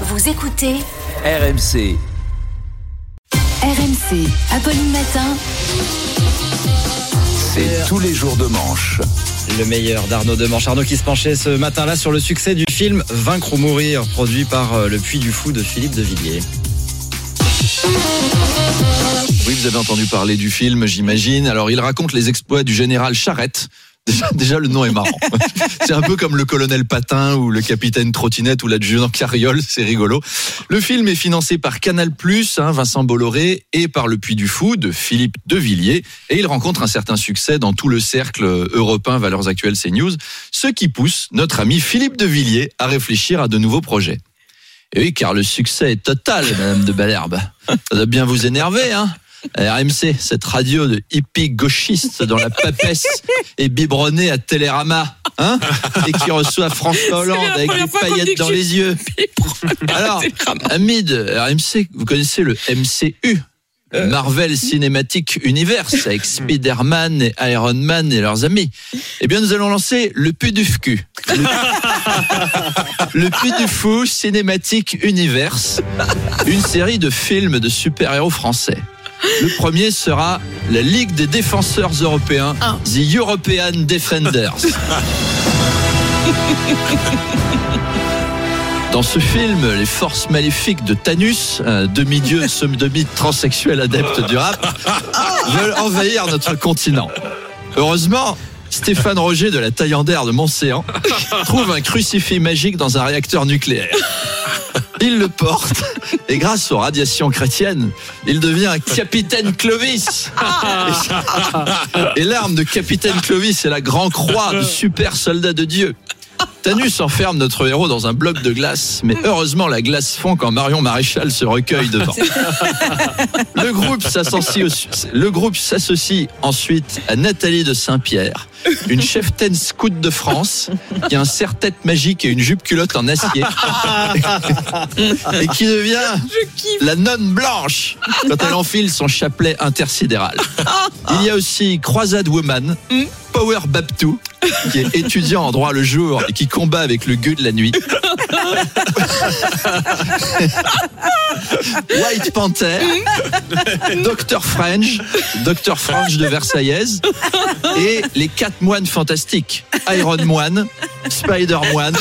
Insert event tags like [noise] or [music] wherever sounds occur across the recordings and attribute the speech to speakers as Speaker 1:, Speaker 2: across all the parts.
Speaker 1: Vous écoutez
Speaker 2: RMC.
Speaker 1: RMC, Apolline Matin.
Speaker 2: C'est tous les jours de manche.
Speaker 3: Le meilleur d'Arnaud Demanche. Arnaud qui se penchait ce matin-là sur le succès du film Vaincre ou mourir, produit par euh, Le Puy du Fou de Philippe de Villiers.
Speaker 4: Oui, vous avez entendu parler du film, j'imagine. Alors, il raconte les exploits du général Charette. Déjà, déjà, le nom est marrant. [laughs] C'est un peu comme le colonel Patin ou le capitaine Trottinette ou l'adjudant Carriole, c'est rigolo. Le film est financé par Canal+, hein, Vincent Bolloré, et par Le Puy du Fou de Philippe Devilliers. Et il rencontre un certain succès dans tout le cercle européen Valeurs Actuelles CNews, ce qui pousse notre ami Philippe Devilliers à réfléchir à de nouveaux projets. Et oui, car le succès est total, Madame de Balherbe. Ça doit bien vous énerver, hein RMC, cette radio de hippie gauchiste dont la papesse [laughs] est biberonnée à Télérama, hein Et qui reçoit François Hollande avec des paillettes dans les yeux. Alors, amis de RMC, vous connaissez le MCU le Marvel Cinematic Universe avec [laughs] Spider-Man et Iron Man et leurs amis. Eh bien, nous allons lancer le PUDUFQ. Le, le Fou Cinematic Universe, une série de films de super-héros français. Le premier sera la Ligue des défenseurs européens, The European Defenders. Dans ce film, les forces maléfiques de Thanus, un demi-dieu, semi-transsexuel adepte du rap, veulent envahir notre continent. Heureusement, Stéphane Roger de la Taillandaire de Montséan trouve un crucifix magique dans un réacteur nucléaire. Il le porte et grâce aux radiations chrétiennes, il devient capitaine Clovis. Et l'arme de capitaine Clovis est la grand croix de super soldat de Dieu. Thanus enferme notre héros dans un bloc de glace, mais heureusement la glace fond quand Marion Maréchal se recueille devant. [laughs] Le groupe s'associe, ensuite à Nathalie de Saint-Pierre, une cheftaine scout de France, qui a un serre-tête magique et une jupe culotte en acier, et qui devient la nonne blanche quand elle enfile son chapelet intersidéral. Il y a aussi Croisade Woman, Power Babtou, [laughs] qui est étudiant en droit le jour et qui combat avec le gueux de la nuit. [laughs] White Panther, Dr French, Dr French de Versaillaise et les quatre moines fantastiques Iron Moine, Spider Moine,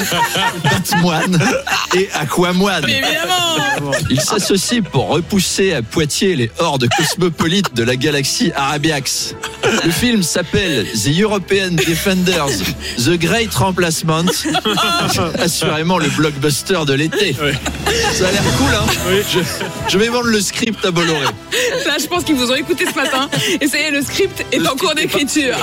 Speaker 4: Batmoine et Aquamoine. Ils s'associent pour repousser à Poitiers les hordes cosmopolites de la galaxie Arabiax. Le film s'appelle The European Defenders, The Great Remplacement. Assurément le blockbuster de l'été. Ça a l'air cool, hein je, je vais vendre le script à Bolloré.
Speaker 5: Là, je pense qu'ils vous ont écouté ce matin. Et ça y est, le script est en cours d'écriture.